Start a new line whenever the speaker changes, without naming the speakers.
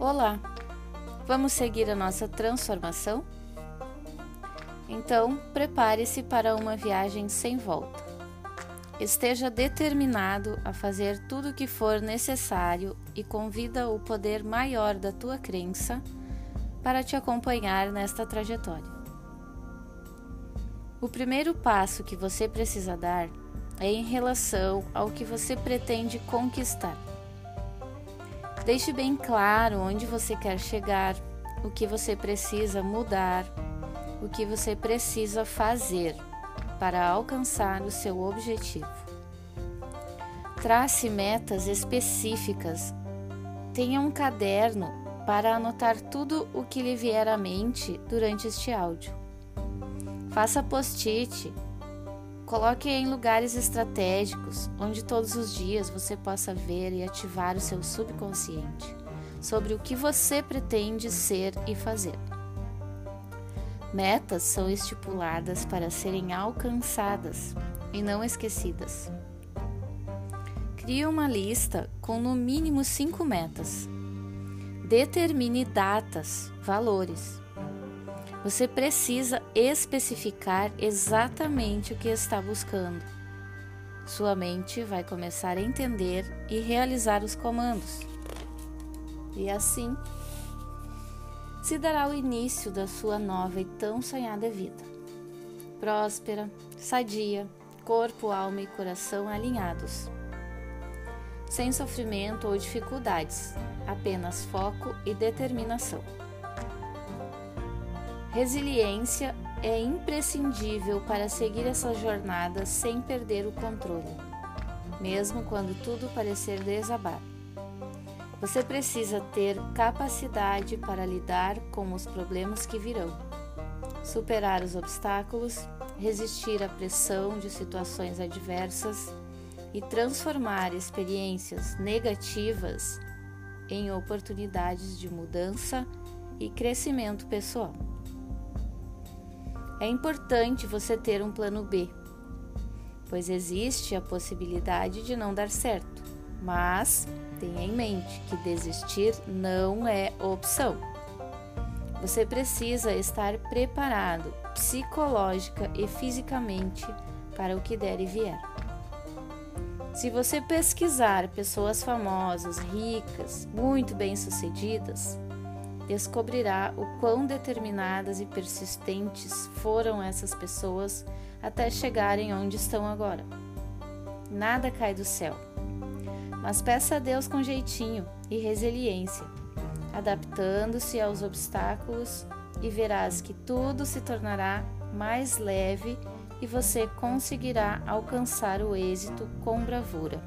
Olá, vamos seguir a nossa transformação? Então, prepare-se para uma viagem sem volta. Esteja determinado a fazer tudo o que for necessário e convida o poder maior da tua crença para te acompanhar nesta trajetória. O primeiro passo que você precisa dar é em relação ao que você pretende conquistar. Deixe bem claro onde você quer chegar, o que você precisa mudar, o que você precisa fazer para alcançar o seu objetivo. Trace metas específicas. Tenha um caderno para anotar tudo o que lhe vier à mente durante este áudio. Faça post-it. Coloque em lugares estratégicos, onde todos os dias você possa ver e ativar o seu subconsciente sobre o que você pretende ser e fazer. Metas são estipuladas para serem alcançadas e não esquecidas. Crie uma lista com no mínimo cinco metas. Determine datas, valores. Você precisa especificar exatamente o que está buscando. Sua mente vai começar a entender e realizar os comandos. E assim se dará o início da sua nova e tão sonhada vida. Próspera, sadia, corpo, alma e coração alinhados. Sem sofrimento ou dificuldades, apenas foco e determinação. Resiliência é imprescindível para seguir essa jornada sem perder o controle, mesmo quando tudo parecer desabar. Você precisa ter capacidade para lidar com os problemas que virão, superar os obstáculos, resistir à pressão de situações adversas e transformar experiências negativas em oportunidades de mudança e crescimento pessoal. É importante você ter um plano B, pois existe a possibilidade de não dar certo, mas Tenha em mente que desistir não é opção. Você precisa estar preparado psicológica e fisicamente para o que der e vier. Se você pesquisar pessoas famosas, ricas, muito bem-sucedidas, descobrirá o quão determinadas e persistentes foram essas pessoas até chegarem onde estão agora. Nada cai do céu mas peça a Deus com jeitinho e resiliência, adaptando-se aos obstáculos e verás que tudo se tornará mais leve e você conseguirá alcançar o êxito com bravura.